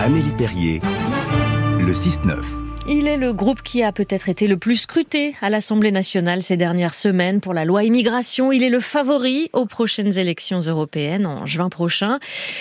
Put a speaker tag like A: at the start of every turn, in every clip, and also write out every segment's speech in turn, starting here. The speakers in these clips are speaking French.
A: Amélie Perrier, le 6-9.
B: Il est le groupe qui a peut-être été le plus scruté à l'Assemblée nationale ces dernières semaines pour la loi immigration. Il est le favori aux prochaines élections européennes en juin prochain.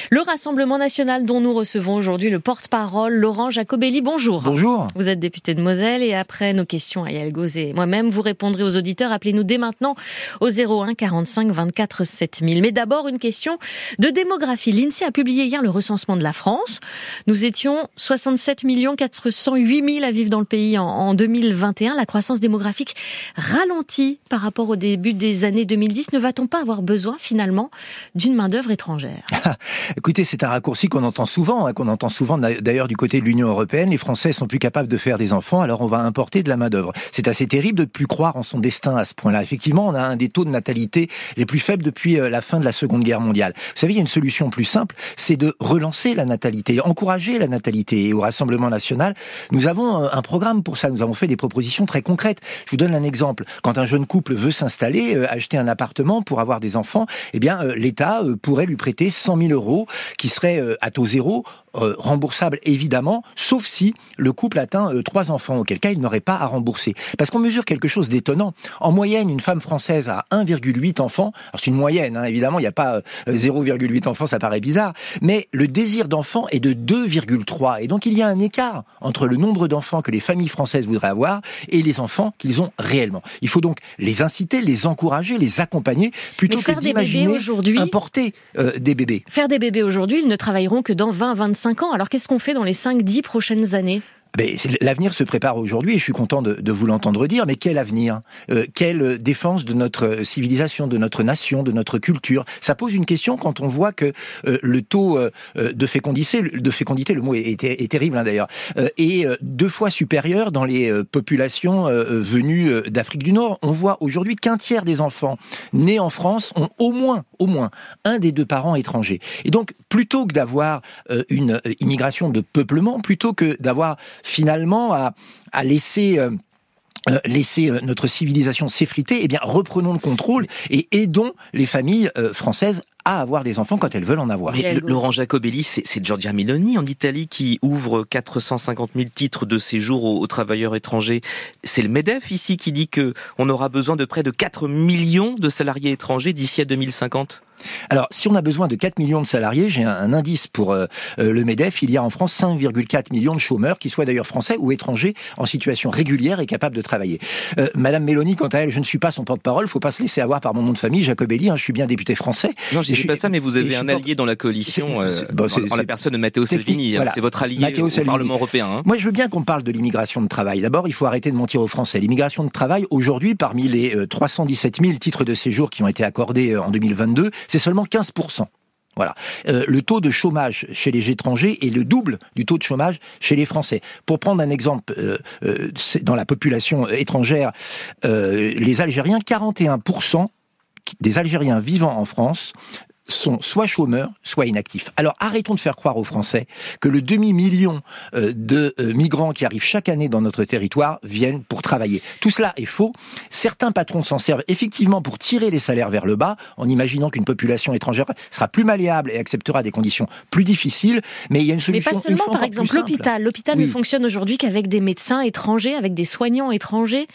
B: Le Rassemblement national dont nous recevons aujourd'hui le porte-parole, Laurent Jacobelli. Bonjour.
C: Bonjour.
B: Vous êtes député de Moselle et après nos questions à Yael et moi-même, vous répondrez aux auditeurs. Appelez-nous dès maintenant au 01 45 24 7000. Mais d'abord, une question de démographie. L'INSEE a publié hier le recensement de la France. Nous étions 67 408 000 vivre dans le pays en, 2021. La croissance démographique ralentit par rapport au début des années 2010. Ne va-t-on pas avoir besoin finalement d'une main-d'œuvre étrangère?
C: Écoutez, c'est un raccourci qu'on entend souvent, hein, qu'on entend souvent d'ailleurs du côté de l'Union européenne. Les Français sont plus capables de faire des enfants, alors on va importer de la main-d'œuvre. C'est assez terrible de ne plus croire en son destin à ce point-là. Effectivement, on a un des taux de natalité les plus faibles depuis euh, la fin de la Seconde Guerre mondiale. Vous savez, il y a une solution plus simple, c'est de relancer la natalité, encourager la natalité. Et au Rassemblement national, nous avons un programme pour ça. Nous avons fait des propositions très concrètes. Je vous donne un exemple. Quand un jeune couple veut s'installer, euh, acheter un appartement pour avoir des enfants, eh bien, euh, l'État euh, pourrait lui prêter 100 000 euros qui seraient à taux zéro euh, remboursable évidemment, sauf si le couple atteint euh, trois enfants, auquel cas il n'aurait pas à rembourser. Parce qu'on mesure quelque chose d'étonnant. En moyenne, une femme française a 1,8 enfants. Alors c'est une moyenne, hein, évidemment, il n'y a pas 0,8 euh, enfants, ça paraît bizarre. Mais le désir d'enfant est de 2,3. Et donc il y a un écart entre le nombre d'enfants que les familles françaises voudraient avoir et les enfants qu'ils ont réellement. Il faut donc les inciter, les encourager, les accompagner, plutôt que d'imaginer importer des bébés.
B: Faire des bébés aujourd'hui, ils ne travailleront que dans 20-25 ans. Alors qu'est-ce qu'on fait dans les 5-10 prochaines années?
C: L'avenir se prépare aujourd'hui et je suis content de, vous l'entendre dire, mais quel avenir? Euh, Quelle défense de notre civilisation, de notre nation, de notre culture? Ça pose une question quand on voit que euh, le taux euh, de, fécondité, de fécondité, le mot est, terrible hein, d'ailleurs, est deux fois supérieur dans les populations venues d'Afrique du Nord. On voit aujourd'hui qu'un tiers des enfants nés en France ont au moins, au moins, un des deux parents étrangers. Et donc, plutôt que d'avoir une immigration de peuplement, plutôt que d'avoir finalement à, laisser... Euh, euh, laisser euh, notre civilisation s'effriter, eh bien reprenons le contrôle et aidons les familles françaises à avoir des enfants quand elles veulent en avoir.
D: Mais Laurent Jacobelli, c'est Giorgia Meloni en Italie qui ouvre 450 000 titres de séjour aux, travailleurs étrangers. C'est le MEDEF ici qui dit que on aura besoin de près de 4 millions de salariés étrangers d'ici à 2050.
C: Alors, si on a besoin de 4 millions de salariés, j'ai un, indice pour euh, euh, le MEDEF, il y a en France 5,4 millions de chômeurs, qui soient d'ailleurs français ou étrangers, en situation régulière et capables de travailler. Euh, Madame Mélanie, quant à elle, je ne suis pas son porte-parole, faut pas se laisser avoir par mon nom de famille, Jacobelli, hein, je suis bien député français.
D: Non, je ne dis pas ça, mais vous avez un allié dans la coalition, en la personne de Matteo Salvini, c'est votre allié au Parlement européen. Hein.
C: Moi, je veux bien qu'on parle de l'immigration de travail. D'abord, il faut arrêter de mentir aux Français. L'immigration de travail, aujourd'hui, parmi les 317 000 titres de séjour qui ont été accordés en 2022, c'est seulement 15 voilà. Euh, le taux de chômage chez les étrangers est le double du taux de chômage chez les Français. Pour prendre un exemple, euh, euh, dans la population étrangère, les Algériens, 41% des Algériens vivant en France sont soit chômeurs, soit inactifs. Alors arrêtons de faire croire aux Français que le demi-million euh, de euh, migrants qui arrivent chaque année dans notre territoire viennent pour travailler. Tout cela est faux. Certains patrons s'en servent effectivement pour tirer les salaires vers le bas, en imaginant qu'une population étrangère sera plus malléable et acceptera des conditions plus difficiles. Mais il y a une solution.
B: Mais pas seulement, par exemple, l'hôpital. L'hôpital ne fonctionne aujourd'hui qu'avec des médecins étrangers, avec des soignants étrangers.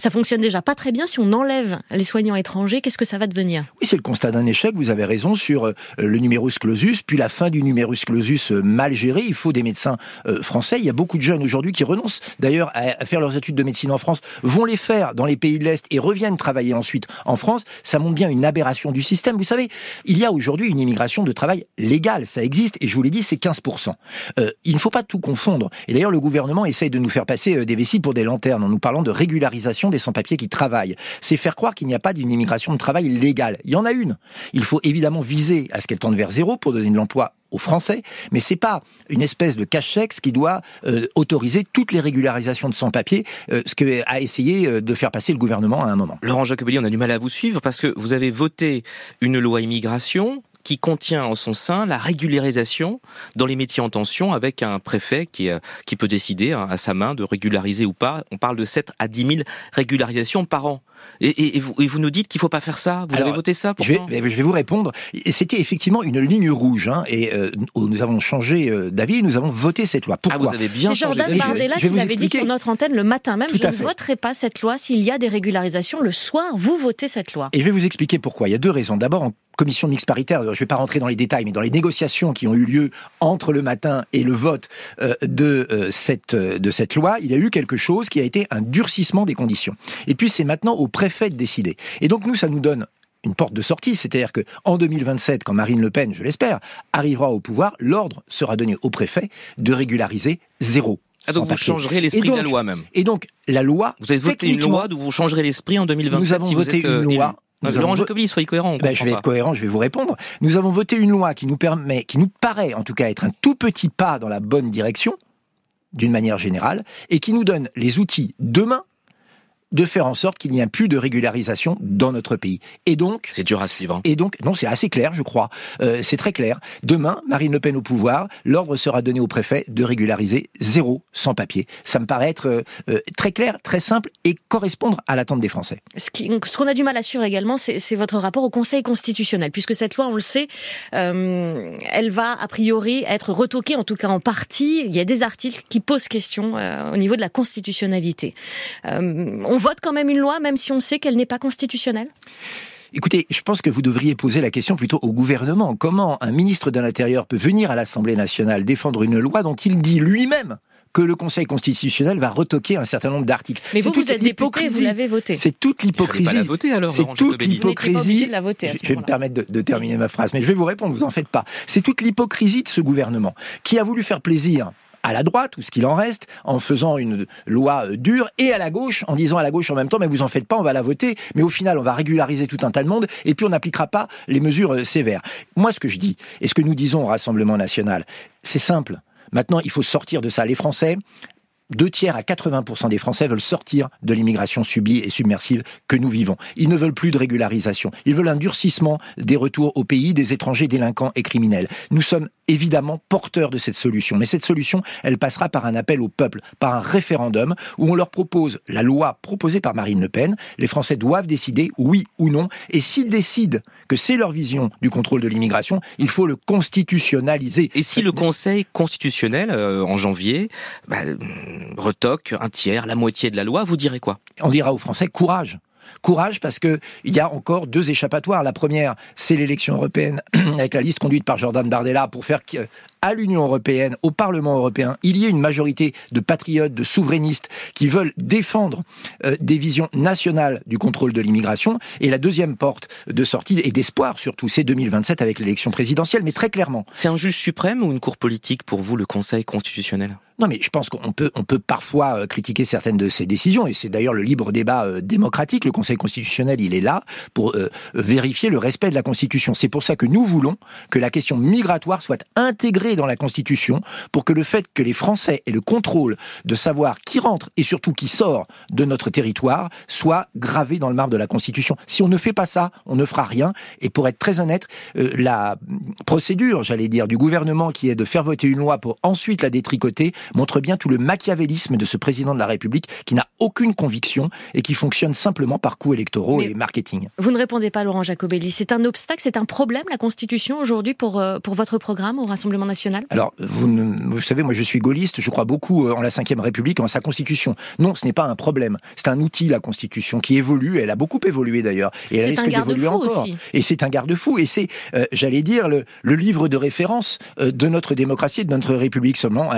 B: Ça fonctionne déjà pas très bien. Si on enlève les soignants étrangers, qu'est-ce que ça va devenir?
C: Oui, c'est le constat d'un échec. Vous avez raison sur euh, le numerus clausus, puis la fin du numerus clausus euh, mal géré. Il faut des médecins euh, français. Il y a beaucoup de jeunes aujourd'hui qui renoncent d'ailleurs à faire leurs études de médecine en France, vont les faire dans les pays de l'Est et reviennent travailler ensuite en France. Ça montre bien une aberration du système. Vous savez, il y a aujourd'hui une immigration de travail légale. Ça existe et je vous l'ai dit, c'est 15%. il ne faut pas tout confondre. Et d'ailleurs, le gouvernement essaye de nous faire passer des vessies pour des lanternes en nous parlant de régularisation des sans-papiers qui travaillent. C'est faire croire qu'il n'y a pas d'une immigration de travail légale. Il y en a une. Il faut évidemment viser à ce qu'elle tende vers zéro pour donner de l'emploi aux Français, mais c'est pas une espèce de cache-sexe qui doit euh, autoriser toutes les régularisations de sans-papiers, euh, ce que a essayé euh, de faire passer le gouvernement à un moment.
D: Laurent Jacobelli, on a du mal à vous suivre parce que vous avez voté une loi immigration qui contient en son sein la régularisation dans les métiers en tension avec un préfet qui, qui peut décider hein, à sa main de régulariser ou pas. On parle de 7 à 10 000 régularisations par an. Et, et, vous, et, vous, nous dites qu'il faut pas faire ça. Vous avez voté ça
C: je vais, je vais, vous répondre. C'était effectivement une ligne rouge, hein, et euh, nous avons changé euh, d'avis. Nous avons voté cette loi. Pourquoi
D: ah, vous avez bien
B: C'est Jordan Bardella qui l'avait dit sur notre antenne le matin même. je ne voterai pas cette loi s'il y a des régularisations le soir. Vous votez cette loi.
C: Et je vais vous expliquer pourquoi. Il y a deux raisons. D'abord, en commission mixte paritaire, je ne vais pas rentrer dans les détails, mais dans les négociations qui ont eu lieu entre le matin et le vote euh, de, euh, cette, de cette loi, il y a eu quelque chose qui a été un durcissement des conditions. Et puis c'est maintenant au préfet de décider. Et donc nous, ça nous donne une porte de sortie, c'est-à-dire que en 2027, quand Marine Le Pen, je l'espère, arrivera au pouvoir, l'ordre sera donné au préfet de régulariser zéro.
D: Ah donc vous changerez l'esprit de la loi même.
C: Et donc la loi.
D: Vous avez voté une loi où vous changerez l'esprit en 2027.
C: Nous avons voté une loi
D: Laurent Jacobi, soyez cohérent.
C: Ben, je vais être cohérent, je vais vous répondre. Nous avons voté une loi qui nous permet, qui nous paraît en tout cas être un tout petit pas dans la bonne direction, d'une manière générale, et qui nous donne les outils demain de faire en sorte qu'il n'y ait plus de régularisation dans notre pays. Et donc,
D: c'est dur à suivre.
C: Et donc, non, c'est assez clair, je crois. Euh, c'est très clair. Demain, Marine Le Pen au pouvoir, l'ordre sera donné au préfet de régulariser zéro sans papier. Ça me paraît être euh, euh, très clair, très simple et correspondre à l'attente des Français.
B: Ce qu'on a du mal à suivre également, c'est votre rapport au Conseil constitutionnel, puisque cette loi, on le sait, elle va a priori être retoquée, en tout cas en partie. Il y a des articles qui posent question au niveau de la constitutionnalité. on on vote quand même une loi, même si on sait qu'elle n'est pas constitutionnelle?
C: Écoutez, je pense que vous devriez poser la question plutôt au gouvernement. Comment un ministre de l'Intérieur peut venir à l'Assemblée nationale défendre une loi dont il dit lui-même que le Conseil constitutionnel va retoquer un certain nombre d'articles?
B: Mais vous, vous êtes député, vous l'avez voté.
C: C'est toute l'hypocrisie.
D: C'est
C: toute l'hypocrisie. Je vais me permettre de, de terminer ma phrase, mais je vais vous répondre, vous en faites pas. C'est toute l'hypocrisie de ce gouvernement qui a voulu faire plaisir à la droite, ou ce qu'il en reste, en faisant une loi euh, dure, et à la gauche, en disant à la gauche en même temps, mais vous en faites pas, on va la voter, mais au final, on va régulariser tout un tas de monde, et puis on n'appliquera pas les mesures euh, sévères. Moi, ce que je dis, et ce que nous disons au Rassemblement national, c'est simple. Maintenant, il faut sortir de ça. Les Français, deux tiers à 80% des Français veulent sortir de l'immigration subie et submersive que nous vivons. Ils ne veulent plus de régularisation. Ils veulent un durcissement des retours au pays des étrangers délinquants et criminels. Nous sommes évidemment porteurs de cette solution. Mais cette solution, elle passera par un appel au peuple, par un référendum où on leur propose la loi proposée par Marine Le Pen. Les Français doivent décider oui ou non. Et s'ils décident que c'est leur vision du contrôle de l'immigration, il faut le constitutionnaliser.
D: Et si le Conseil constitutionnel, euh, en janvier, bah, retoque un tiers, la moitié de la loi, vous direz quoi?
C: On dira aux Français courage. Courage parce que il y a encore deux échappatoires. La première, c'est l'élection européenne avec la liste conduite par Jordan Bardella pour faire à l'Union européenne, au Parlement européen, il y ait une majorité de patriotes, de souverainistes qui veulent défendre euh, des visions nationales du contrôle de l'immigration. Et la deuxième porte de sortie et d'espoir surtout, c'est 2027 avec l'élection présidentielle, mais très clairement.
D: C'est un juge suprême ou une cour politique pour vous, le Conseil constitutionnel?
C: Non, mais je pense qu'on peut, on peut parfois euh, critiquer certaines de ces décisions, et c'est d'ailleurs le libre débat euh, démocratique. Le Conseil constitutionnel, il est là pour euh, vérifier le respect de la Constitution. C'est pour ça que nous voulons que la question migratoire soit intégrée dans la Constitution, pour que le fait que les Français aient le contrôle de savoir qui rentre et surtout qui sort de notre territoire soit gravé dans le marbre de la Constitution. Si on ne fait pas ça, on ne fera rien. Et pour être très honnête, la procédure, j'allais dire, du gouvernement qui est de faire voter une loi pour ensuite la détricoter, montre bien tout le machiavélisme de ce président de la République qui n'a aucune conviction et qui fonctionne simplement par coups électoraux et marketing.
B: Vous ne répondez pas, Laurent Jacobelli. C'est un obstacle, c'est un problème, la Constitution, aujourd'hui, pour, euh, pour votre programme au Rassemblement national?
C: Alors, vous, vous savez, moi je suis gaulliste, je crois beaucoup euh, en la Ve République, en sa Constitution. Non, ce n'est pas un problème. C'est un outil, la Constitution, qui évolue. Elle a beaucoup évolué d'ailleurs.
B: Et elle risque d'évoluer encore. Aussi.
C: Et c'est un garde-fou. Et c'est, euh, j'allais dire, le, le, livre de référence de notre démocratie et de notre République seulement.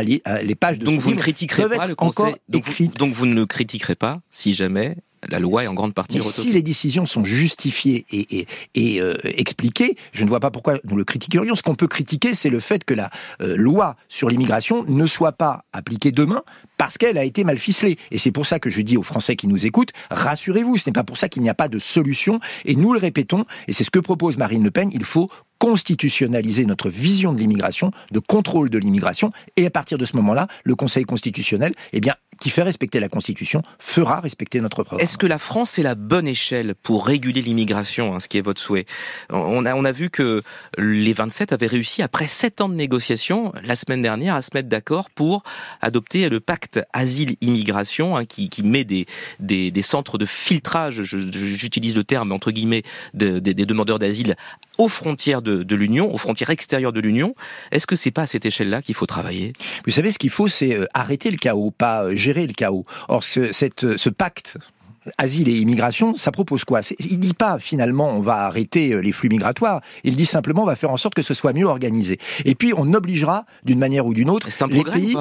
D: Donc vous ne critiquerez pas le Conseil. Donc vous, donc vous, ne critiquerez pas si jamais la loi est en grande partie retoquée.
C: Si les décisions sont justifiées et, et, euh, expliquées, je ne vois pas pourquoi nous le critiquerions. Ce qu'on peut critiquer, c'est le fait que la euh, loi sur l'immigration ne soit pas appliquée demain parce qu'elle a été mal ficelée. Et c'est pour ça que je dis aux Français qui nous écoutent, rassurez-vous, ce n'est pas pour ça qu'il n'y a pas de solution. Et nous le répétons, et c'est ce que propose Marine Le Pen, il faut constitutionnaliser notre vision de l'immigration, de contrôle de l'immigration, et à partir de ce moment-là, le Conseil constitutionnel, eh bien, qui fait respecter la Constitution fera respecter notre programme.
D: Est-ce que la France est la bonne échelle pour réguler l'immigration, hein, ce qui est votre souhait? On a, on a vu que les 27 avaient réussi, après 7 ans de négociations, la semaine dernière, à se mettre d'accord pour adopter le pacte asile-immigration, hein, qui, qui, met des, des, des, centres de filtrage, j'utilise le terme entre guillemets, des demandeurs d'asile aux frontières de, l'Union, aux frontières extérieures de l'Union. Est-ce que c'est pas à cette échelle-là qu'il faut travailler?
C: Vous savez, ce qu'il faut, c'est euh, arrêter le chaos, pas euh, gérer le chaos. Or, ce, cette, ce pacte asile et immigration, ça propose quoi? Il dit pas finalement on va arrêter euh, les flux migratoires. Il dit simplement on va faire en sorte que ce soit mieux organisé. Et puis on obligera d'une manière ou d'une autre
D: un les pays.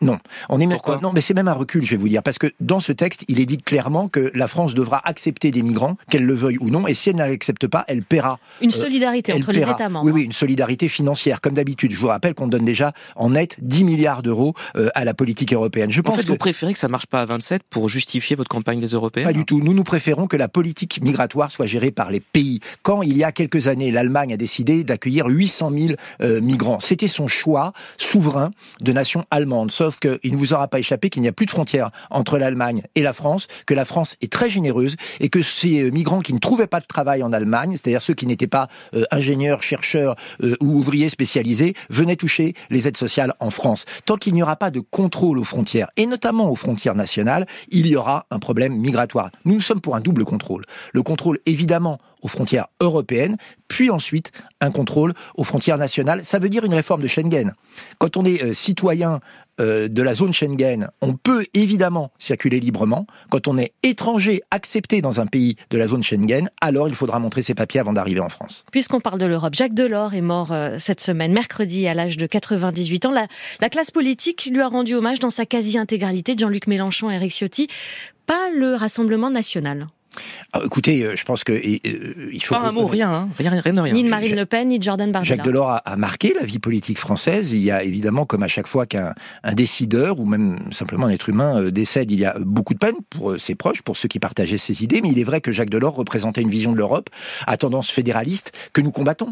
C: non, on est non, mais c'est même un recul, je vais vous dire, parce que dans ce texte, il est dit clairement que la France devra accepter des migrants, qu'elle le veuille ou non, et si elle ne l'accepte pas, elle paiera.
B: Une euh, solidarité entre les États membres.
C: Oui, oui, une solidarité financière, comme d'habitude. Je vous rappelle qu'on donne déjà en net 10 milliards d'euros euh, à la politique européenne. Je
D: pense en fait, que... vous préférez que ça marche pas à 27 pour justifier votre campagne des Européens?
C: Pas du tout. Nous, nous préférons que la politique migratoire soit gérée par les pays. Quand, il y a quelques années, l'Allemagne a décidé d'accueillir 800 000 euh, migrants, c'était son choix souverain de nation allemande. Sauf qu'il ne vous aura pas échappé qu'il n'y a plus de frontières entre l'Allemagne et la France, que la France est très généreuse et que ces euh, migrants qui ne trouvaient pas de travail en Allemagne, c'est-à-dire ceux qui n'étaient pas euh, ingénieurs, chercheurs ou ouvriers spécialisés, venaient toucher les aides sociales en France. Tant qu'il n'y aura pas de contrôle aux frontières, et notamment aux frontières nationales, il y aura un problème migratoire. Nous sommes pour un double contrôle. Le contrôle, évidemment, aux frontières européennes, puis ensuite un contrôle aux frontières nationales. Ça veut dire une réforme de Schengen. Quand on est euh, citoyen euh, de la zone Schengen, on peut évidemment circuler librement. Quand on est étranger accepté dans un pays de la zone Schengen, alors il faudra montrer ses papiers avant d'arriver en France.
B: Puisqu'on parle de l'Europe, Jacques Delors est mort euh, cette semaine, mercredi, à l'âge de 98 ans. La, la classe politique lui a rendu hommage dans sa quasi-intégralité, Jean-Luc Mélenchon Eric Ciotti pas le Rassemblement national.
C: Ah, écoutez, euh, je pense que euh, il faut
D: pas un mot, rien, hein. rien, rien, rien,
B: Ni de Marine Le Pen, ni de Jordan Bardella.
C: Jacques Delors a, marqué la vie politique française. Il y a évidemment, comme à chaque fois qu'un décideur ou même simplement un être humain euh, décède, il y a beaucoup de peine pour ses proches, pour ceux qui partageaient ses idées. Mais il est vrai que Jacques Delors représentait une vision de l'Europe à tendance fédéraliste que nous combattons.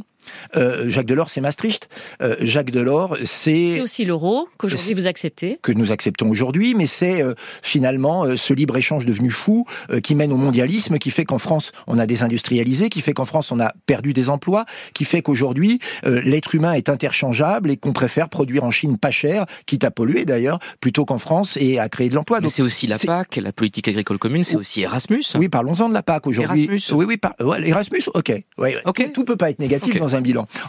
C: Euh, Jacques Delors, c'est Maastricht. Euh, Jacques Delors, c'est...
B: C'est aussi l'euro qu'aujourd'hui vous acceptez.
C: Que nous acceptons aujourd'hui, mais c'est euh, finalement ce libre-échange devenu fou qui mène au mondialisme, qui fait qu'en France, on a désindustrialisé, qui fait qu'en France, on a perdu des emplois, qui fait qu'aujourd'hui, l'être humain est interchangeable et qu'on préfère produire en Chine pas cher, quitte à polluer d'ailleurs, plutôt qu'en France et à créer de l'emploi.
D: Mais c'est aussi la PAC, la politique agricole commune, c'est aussi Erasmus.
C: Oui, parlons-en de la PAC aujourd'hui.
D: Erasmus.
C: Oui, oui, par... Erasmus, ok. Ouais, ok. Tout peut pas être négatif dans un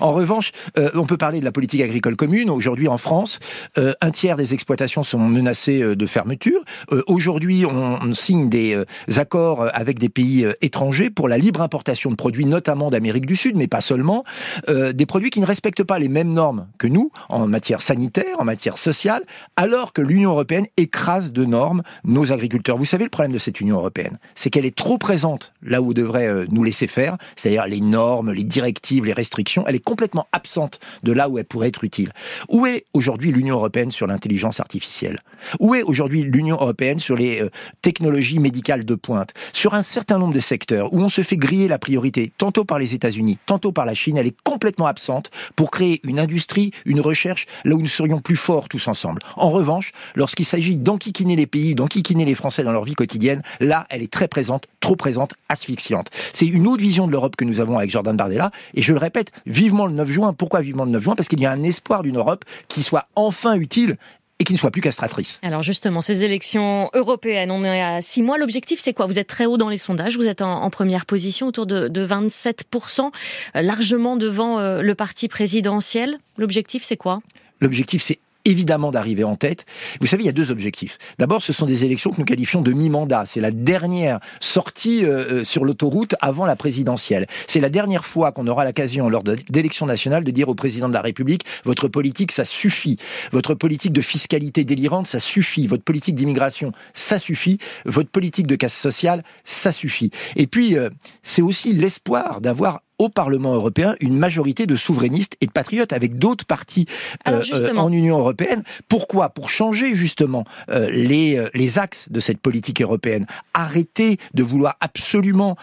C: En revanche, euh, on peut parler de la politique agricole commune. Aujourd'hui, en France, euh, un tiers des exploitations sont menacées euh, de fermeture. Aujourd'hui, on, signe des accords avec des pays étrangers pour la libre importation de produits, notamment d'Amérique du Sud, mais pas seulement, des produits qui ne respectent pas les mêmes normes que nous en matière sanitaire, en matière sociale, alors que l'Union européenne écrase de normes nos agriculteurs. Vous savez le problème de cette Union européenne, c'est qu'elle est trop présente là où devrait nous laisser faire, c'est-à-dire les normes, les directives, les restrictions elle est complètement absente de là où elle pourrait être utile. Où est aujourd'hui l'Union européenne sur l'intelligence artificielle? Où est aujourd'hui l'Union européenne sur les euh, technologies médicales de pointe? Sur un certain nombre de secteurs où on se fait griller la priorité, tantôt par les États-Unis, tantôt par la Chine, elle est complètement absente pour créer une industrie, une recherche, là où nous serions plus forts tous ensemble. En revanche, lorsqu'il s'agit d'enquiquiner les pays, d'enquiquiner les Français dans leur vie quotidienne, là, elle est très présente, trop présente, asphyxiante. C'est une autre vision de l'Europe que nous avons avec Jordan Bardella, et je le répète, vivement le 9 juin. Pourquoi vivement le 9 juin? Parce qu'il y a un espoir d'une Europe qui soit enfin utile et qui ne soit plus castratrice.
B: Alors justement, ces élections européennes, on est à six mois. L'objectif, c'est quoi? Vous êtes très haut dans les sondages, vous êtes en, première position, autour de, de 27%, euh, largement devant euh, le parti présidentiel. L'objectif, c'est quoi?
C: L'objectif, c'est évidemment d'arriver en tête. Vous savez, il y a deux objectifs. D'abord, ce sont des élections que nous qualifions de mi-mandat. C'est la dernière sortie euh, euh, sur l'autoroute avant la présidentielle. C'est la dernière fois qu'on aura l'occasion, lors d'élections nationales, de dire au président de la République, votre politique, ça suffit. Votre politique de fiscalité délirante, ça suffit. Votre politique d'immigration, ça suffit. Votre politique de casse sociale, ça suffit. Et puis, euh, c'est aussi l'espoir d'avoir au Parlement européen une majorité de souverainistes et de patriotes avec d'autres partis euh, euh, en Union européenne. Pourquoi? Pour changer justement euh, les, les axes de cette politique européenne. Arrêter de vouloir absolument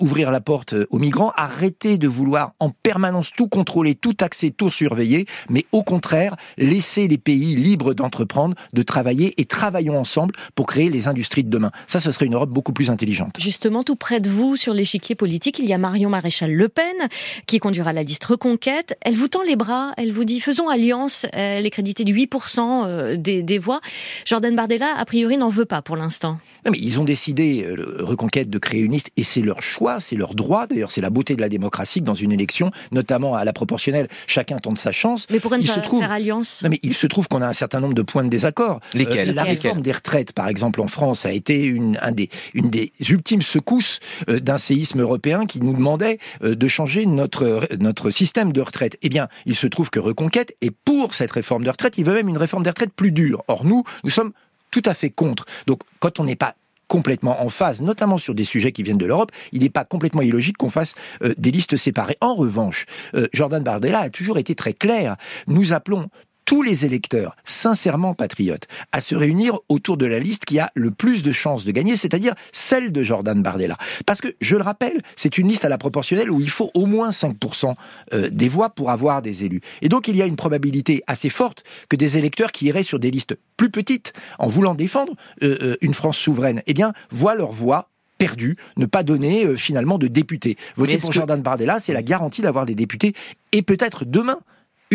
C: ouvrir la porte aux migrants, arrêter de vouloir en permanence tout contrôler, tout taxer, tout surveiller, mais au contraire, laisser les pays libres d'entreprendre, de travailler et travaillons ensemble pour créer les industries de demain. Ça, ce serait une Europe beaucoup plus intelligente.
B: Justement, tout près de vous, sur l'échiquier politique, il y a Marion Maréchal Le Pen, qui conduira la liste Reconquête. Elle vous tend les bras, elle vous dit faisons alliance, elle est créditée de 8% euh, des, des voix. Jordan Bardella, a priori, n'en veut pas pour l'instant.
C: Non, mais ils ont décidé, euh, Reconquête, de créer une liste, et c'est leur choix, c'est leur droit. D'ailleurs, c'est la beauté de la démocratie que dans une élection, notamment à la proportionnelle, chacun tente sa chance.
B: Mais pourquoi ne pas faire alliance
C: Non, mais il se trouve qu'on a un certain nombre de points de désaccord.
D: Lesquels
C: La réforme des retraites, par exemple, en France, a été une, un des, une des ultimes secousses d'un séisme européen qui nous demandait de changer notre, notre système de retraite. Eh bien, il se trouve que Reconquête est pour cette réforme de retraite. Il veut même une réforme des retraites plus dure. Or, nous, nous sommes tout à fait contre. Donc, quand on n'est pas complètement en phase, notamment sur des sujets qui viennent de l'Europe, il n'est pas complètement illogique qu'on fasse des listes séparées. En revanche, Jordan Bardella a toujours été très clair. Nous appelons tous les électeurs sincèrement patriotes à se réunir autour de la liste qui a le plus de chances de gagner, c'est-à-dire celle de Jordan Bardella. Parce que, je le rappelle, c'est une liste à la proportionnelle où il faut au moins 5% euh, des voix pour avoir des élus. Et donc il y a une probabilité assez forte que des électeurs qui iraient sur des listes plus petites en voulant défendre euh, euh, une France souveraine, eh bien, voient leur voix perdue, ne pas donner finalement de députés. Voter pour Jordan Bardella, c'est la garantie d'avoir des députés et peut-être demain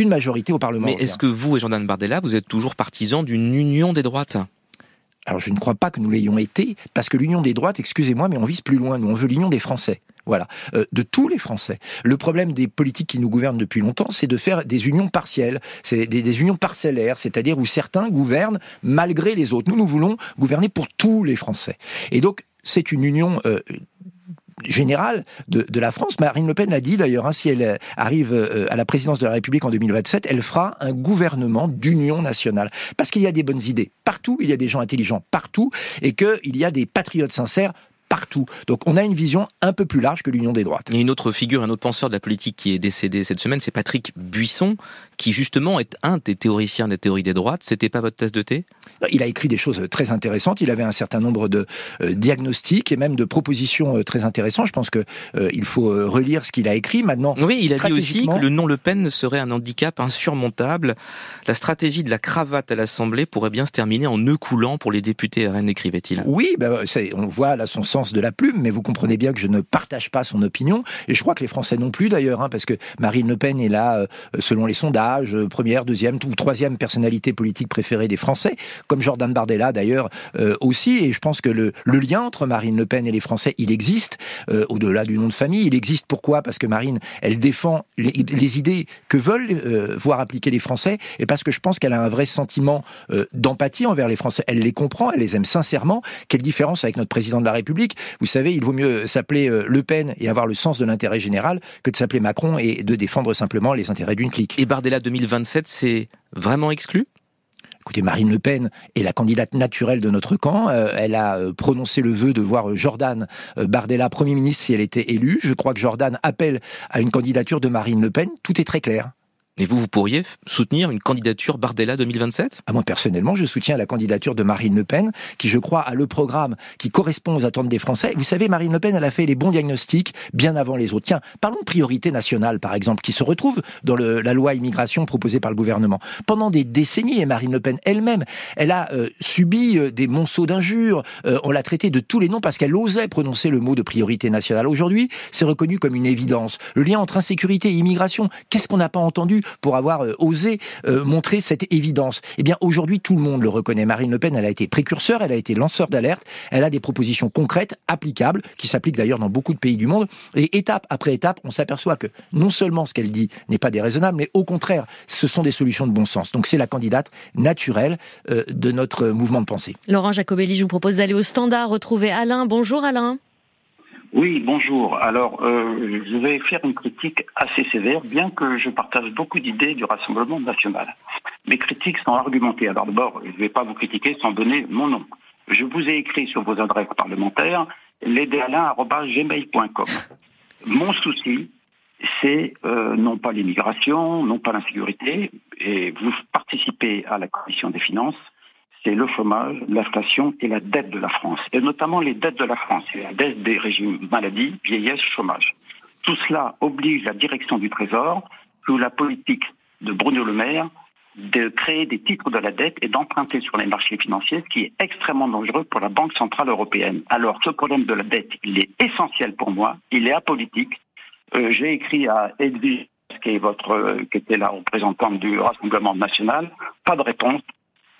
C: une majorité au Parlement.
D: Mais est-ce que vous et Jordan Bardella, vous êtes toujours partisans d'une union des droites?
C: Alors je ne crois pas que nous l'ayons été, parce que l'union des droites, excusez-moi, mais on vise plus loin, nous on veut l'union des Français. Voilà, euh, de tous les Français. Le problème des politiques qui nous gouvernent depuis longtemps, c'est de faire des unions partielles, c'est des, unions parcellaires, c'est-à-dire où certains gouvernent malgré les autres. Nous, nous voulons gouverner pour tous les Français. Et donc, c'est une union euh, générale de, la France. Marine Le Pen l'a dit d'ailleurs, hein, si elle arrive euh, à la présidence de la République en 2027, elle fera un gouvernement d'union nationale. Parce qu'il y a des bonnes idées partout, il y a des gens intelligents partout, et qu'il y a des patriotes sincères partout. Donc on a une vision un peu plus large que l'union des droites.
D: A une autre figure, un autre penseur de la politique qui est décédé cette semaine, c'est Patrick Buisson, qui justement est un des théoriciens des théories des droites. C'était pas votre thèse de thé?
C: Il a écrit des choses très intéressantes. Il avait un certain nombre de euh, diagnostics et même de propositions euh, très intéressantes. Je pense que euh, il faut relire ce qu'il a écrit. Maintenant,
D: oui, il a dit aussi que le nom Le Pen serait un handicap insurmontable. La stratégie de la cravate à l'Assemblée pourrait bien se terminer en nœud coulant pour les députés RN, écrivait-il.
C: Oui, ben, on voit là son sens de la plume, mais vous comprenez bien que je ne partage pas son opinion, et je crois que les Français non plus d'ailleurs, hein, parce que Marine Le Pen est là, euh, selon les sondages, euh, première, deuxième ou troisième personnalité politique préférée des Français, comme Jordan Bardella d'ailleurs euh, aussi, et je pense que le, lien entre Marine Le Pen et les Français, il existe, au-delà du nom de famille, il existe pourquoi? Parce que Marine, elle défend les, les idées que veulent voir appliquer les Français, et parce que je pense qu'elle a un vrai sentiment d'empathie envers les Français, elle les comprend, elle les aime sincèrement, quelle différence avec notre président de la République? Vous savez, il vaut mieux s'appeler euh, Le Pen et avoir le sens de l'intérêt général que de s'appeler Macron et de défendre simplement les intérêts d'une clique.
D: Et Bardella 2027, c'est vraiment exclu?
C: Écoutez, Marine Le Pen est la candidate naturelle de notre camp. Euh, elle a euh, prononcé le vœu de voir Jordan Bardella Premier ministre si elle était élue. Je crois que Jordan appelle à une candidature de Marine Le Pen. Tout est très clair.
D: Et vous, vous pourriez soutenir une candidature Bardella 2027
C: ah, Moi, personnellement, je soutiens la candidature de Marine Le Pen, qui, je crois, a le programme qui correspond aux attentes des Français. Vous savez, Marine Le Pen, elle a fait les bons diagnostics bien avant les autres. Tiens, parlons de priorité nationale, par exemple, qui se retrouve dans le, la loi immigration proposée par le gouvernement. Pendant des décennies, et Marine Le Pen elle-même, elle a euh, subi euh, des monceaux d'injures. Euh, on l'a traité de tous les noms parce qu'elle osait prononcer le mot de priorité nationale. Aujourd'hui, c'est reconnu comme une évidence. Le lien entre insécurité et immigration, qu'est-ce qu'on n'a pas entendu? Pour avoir euh, osé euh, montrer cette évidence. Eh bien, aujourd'hui, tout le monde le reconnaît. Marine Le Pen, elle a été précurseur, elle a été lanceur d'alerte, elle a des propositions concrètes, applicables, qui s'appliquent d'ailleurs dans beaucoup de pays du monde. Et étape après étape, on s'aperçoit que non seulement ce qu'elle dit n'est pas déraisonnable, mais au contraire, ce sont des solutions de bon sens. Donc c'est la candidate naturelle euh, de notre mouvement de pensée.
B: Laurent Jacobelli, je vous propose d'aller au standard, retrouver Alain. Bonjour Alain.
E: Oui, bonjour. Alors, euh, je vais faire une critique assez sévère, bien que je partage beaucoup d'idées du Rassemblement national. Mes critiques sont argumentées. Alors d'abord, je ne vais pas vous critiquer sans donner mon nom. Je vous ai écrit sur vos adresses parlementaires l'aidealain.gmail.com. Mon souci, c'est euh, non pas l'immigration, non pas l'insécurité, et vous participez à la Commission des finances, c'est le chômage, l'inflation et la dette de la France, et notamment les dettes de la France, la dette des régimes maladie, vieillesse, chômage. Tout cela oblige la direction du Trésor, sous la politique de Bruno Le Maire, de créer des titres de la dette et d'emprunter sur les marchés financiers, ce qui est extrêmement dangereux pour la Banque Centrale Européenne. Alors ce problème de la dette, il est essentiel pour moi, il est apolitique. Euh, J'ai écrit à Edwige, qui, est votre, euh, qui était la représentante du Rassemblement national, pas de réponse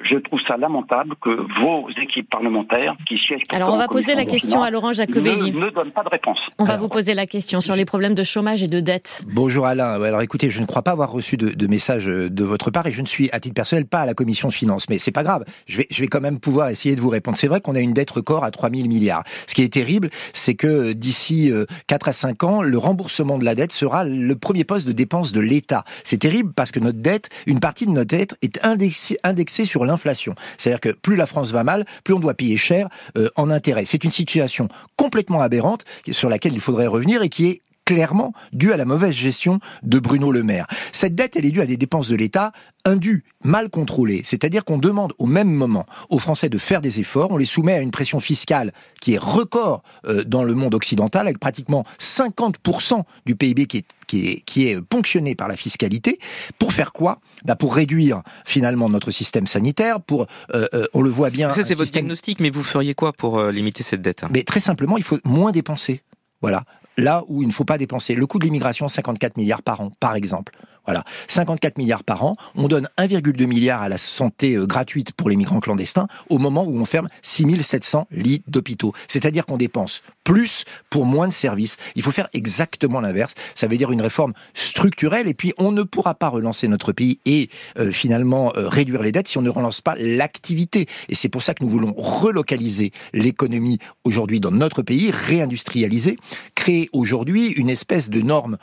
E: je trouve ça lamentable que vos équipes parlementaires qui siègent.
B: Alors on va poser la question à Laurent Jacobelli.
E: Ne, ne donne pas de réponse.
B: On va vous poser la question sur les problèmes de chômage et de dette.
C: Bonjour Alain. Alors écoutez, je ne crois pas avoir reçu de, de message euh, de votre part et je ne suis à titre personnel pas à la commission de finances. Mais c'est pas grave. Je vais, je vais quand même pouvoir essayer de vous répondre. C'est vrai qu'on a une dette record à 3 000 milliards. Ce qui est terrible, c'est que d'ici 4 euh, à 5 ans, le remboursement de la dette sera le premier poste de dépense de l'État. C'est terrible parce que notre dette, une partie de notre dette est indexée, indexée sur C'est-à-dire que plus la France va mal, plus on doit payer cher euh, en intérêt. C'est une situation complètement aberrante sur laquelle il faudrait revenir et qui est clairement due à la mauvaise gestion de Bruno Le Maire. Cette dette, elle est due à des dépenses de l'État indues, mal contrôlées. C'est-à-dire qu'on demande au même moment aux Français de faire des efforts, on les soumet à une pression fiscale qui est record euh, dans le monde occidental, avec pratiquement 50% du PIB qui est, qui, est, qui est ponctionné par la fiscalité. Pour faire quoi? Bah Pour réduire finalement notre système sanitaire, pour, euh, euh, on le voit bien...
D: Ça c'est votre diagnostic, mais vous feriez quoi pour limiter cette dette?
C: Mais très simplement, il faut moins dépenser. Voilà là où il ne faut pas dépenser. Le coût de l'immigration, 54 milliards par an, par exemple. Voilà, 54 milliards par an. On donne 1,2 milliard à la santé euh, gratuite pour les migrants clandestins au moment où on ferme 6700 lits d'hôpitaux. C'est-à-dire qu'on dépense plus pour moins de services. Il faut faire exactement l'inverse. Ça veut dire une réforme structurelle et puis on ne pourra pas relancer notre pays et euh, finalement euh, réduire les dettes si on ne relance pas l'activité. Et c'est pour ça que nous voulons relocaliser l'économie aujourd'hui dans notre pays, réindustrialiser, créer aujourd'hui une espèce de norme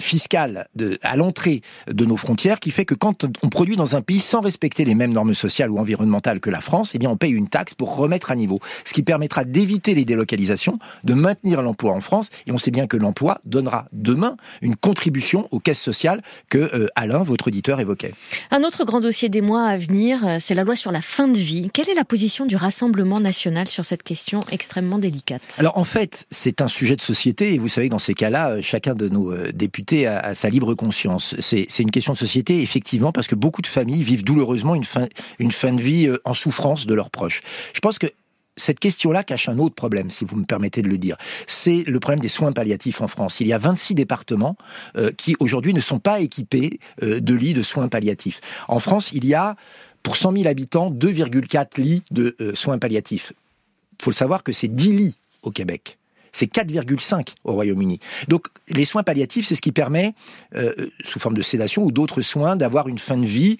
C: fiscale de, à l'entrée de nos frontières qui fait que quand on produit dans un pays sans respecter les mêmes normes sociales ou environnementales que la France, eh bien on paye une taxe pour remettre à niveau, ce qui permettra d'éviter les délocalisations, de maintenir l'emploi en France et on sait bien que l'emploi donnera demain une contribution aux caisses sociales que euh, Alain, votre auditeur, évoquait.
B: Un autre grand dossier des mois à venir, euh, c'est la loi sur la fin de vie. Quelle est la position du Rassemblement national sur cette question extrêmement délicate?
C: Alors en fait, c'est un sujet de société et vous savez que dans ces cas-là, euh, chacun de nos députés a sa libre conscience c'est une question de société, effectivement, parce que beaucoup de familles vivent douloureusement une fin, de vie euh, en souffrance de leurs proches. Je pense que cette question-là cache un autre problème, si vous me permettez de le dire. C'est le problème des soins palliatifs en France. Il y a 26 départements euh, qui aujourd'hui ne sont pas équipés euh, de lits de soins palliatifs. En France, il y a pour 100 000 habitants 2,4 lits de soins palliatifs. Il faut le savoir que c'est 10 lits au Québec c'est 4,5 au Royaume-Uni. Donc les soins palliatifs, c'est ce qui permet, euh, sous forme de sédation ou d'autres soins, d'avoir une fin de vie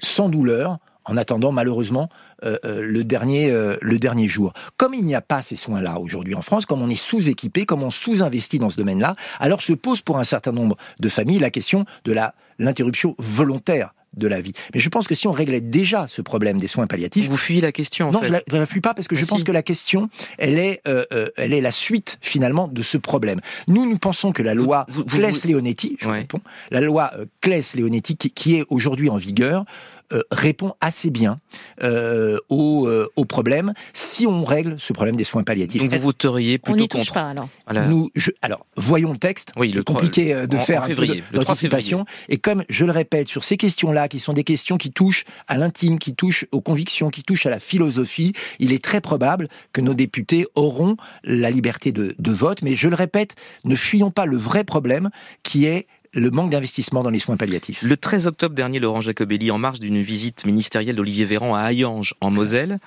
C: sans douleur, en attendant malheureusement euh, euh, le dernier le dernier jour. Comme il n'y a pas ces soins-là aujourd'hui en France, comme on est sous-équipé, comme on sous-investit dans ce domaine-là, alors se pose pour un certain nombre de familles la question de la l'interruption volontaire de la vie. Mais je pense que si on réglait déjà ce problème des soins palliatifs,
D: vous fuyez la question. En
C: non,
D: fait.
C: je la, la fuis pas parce que je pense que la question, elle est, euh, euh, elle est la suite finalement de ce problème. Nous, nous pensons que la loi Claes-Leonetti, je ouais. réponds, la loi euh, Claes-Leonetti qui, qui est aujourd'hui en vigueur, euh, répond assez bien euh, au, euh, au, problème si on règle ce problème des soins palliatifs.
D: Donc vous voteriez plutôt
B: on y
D: contre
B: pas, alors.
C: Nous, je, alors, voyons le texte.
D: Oui,
C: c'est compliqué euh, de
D: en,
C: faire
D: en février,
C: un peu d'anticipation. Et comme je le répète, sur ces questions-là, qui sont des questions qui touchent à l'intime, qui touchent aux convictions, qui touchent à la philosophie, il est très probable que nos députés auront la liberté de, de vote. Mais je le répète, ne fuyons pas le vrai problème qui est le manque d'investissement dans les soins palliatifs.
D: Le 13 octobre dernier, Laurent Jacobelli, en marge d'une visite ministérielle d'Olivier Véran à Hayange, en Moselle,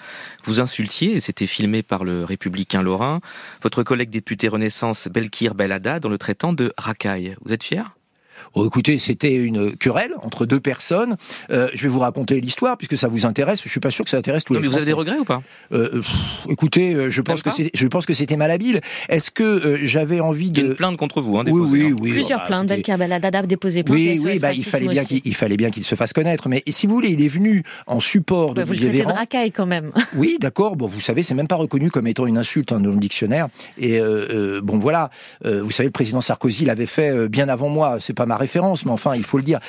D: vous insultiez, et c'était filmé par le républicain Lorrain, votre collègue député Renaissance Belkir Belada dans le traitant de racaille. Vous êtes fier?
C: Oh, écoutez, c'était une querelle entre deux personnes. Euh, je vais vous raconter l'histoire puisque ça vous intéresse. Je suis pas sûr que ça intéresse tous
D: non,
C: les
D: mais vous avez des regrets ou pas?
C: Euh, pff, écoutez, euh, je pense que je pense que c'était malhabile. Est-ce que euh, j'avais envie
D: Il y a
C: de
D: une plainte contre vous, hein,
C: oui,
D: déposée,
C: oui,
D: hein.
C: oui.
B: Plusieurs
C: bah,
B: plaintes.
C: écoutez,
B: Belkar Belhadad a déposé plainte.
C: Oui, oui, bah, il fallait bien qu'il il fallait bien qu'il se fasse connaître. Mais si vous voulez, il est venu en support de
B: Ouais, vous le traitez de racaille quand même.
C: Oui, d'accord. Bon, vous savez, c'est même pas reconnu comme étant une insulte hein, dans le dictionnaire. Et euh, euh, bon, voilà. Euh, vous savez, le président Sarkozy l'avait fait euh, bien avant moi. C'est pas référence, mais enfin, il faut le dire.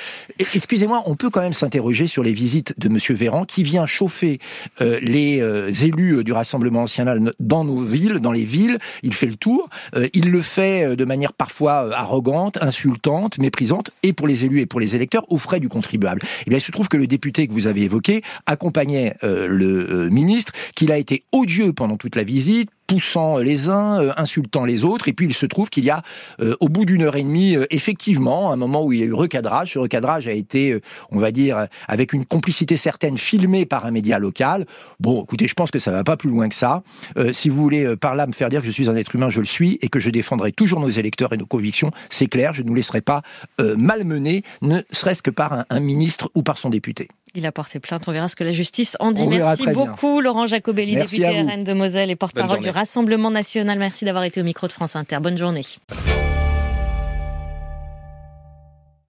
C: Excusez-moi, on peut quand même s'interroger sur les visites de Monsieur Véran, qui vient chauffer euh, les euh, élus euh, du Rassemblement national dans nos villes, dans les villes. Il fait le tour. Il le fait de manière parfois arrogante, insultante, méprisante, et pour les élus et pour les électeurs, aux frais du contribuable. Eh il se trouve que le député que vous avez évoqué accompagnait le ministre, qu'il a été odieux pendant toute la visite, poussant les uns, euh, insultant les autres, et puis il se trouve qu'il y a, euh, au bout d'une heure et demie, euh, effectivement, un moment où il y a eu recadrage. Ce recadrage a été, on va dire, avec une complicité certaine, filmé par un média local. Bon, écoutez, je pense que ça va pas plus loin que ça. Si vous voulez par là me faire dire que je suis un être humain, je le suis, et que je défendrai toujours nos électeurs et nos convictions, c'est clair, je ne nous laisserai pas malmener, ne serait-ce que par un ministre ou par son député.
B: Il a porté plainte. On verra ce que la justice en dit.
C: On
B: Merci
C: bien.
B: beaucoup, Laurent Jacobelli,
C: Merci
B: député. RN de Moselle et porte-parole du Rassemblement national. Merci d'avoir été au micro de France Inter. Bonne journée.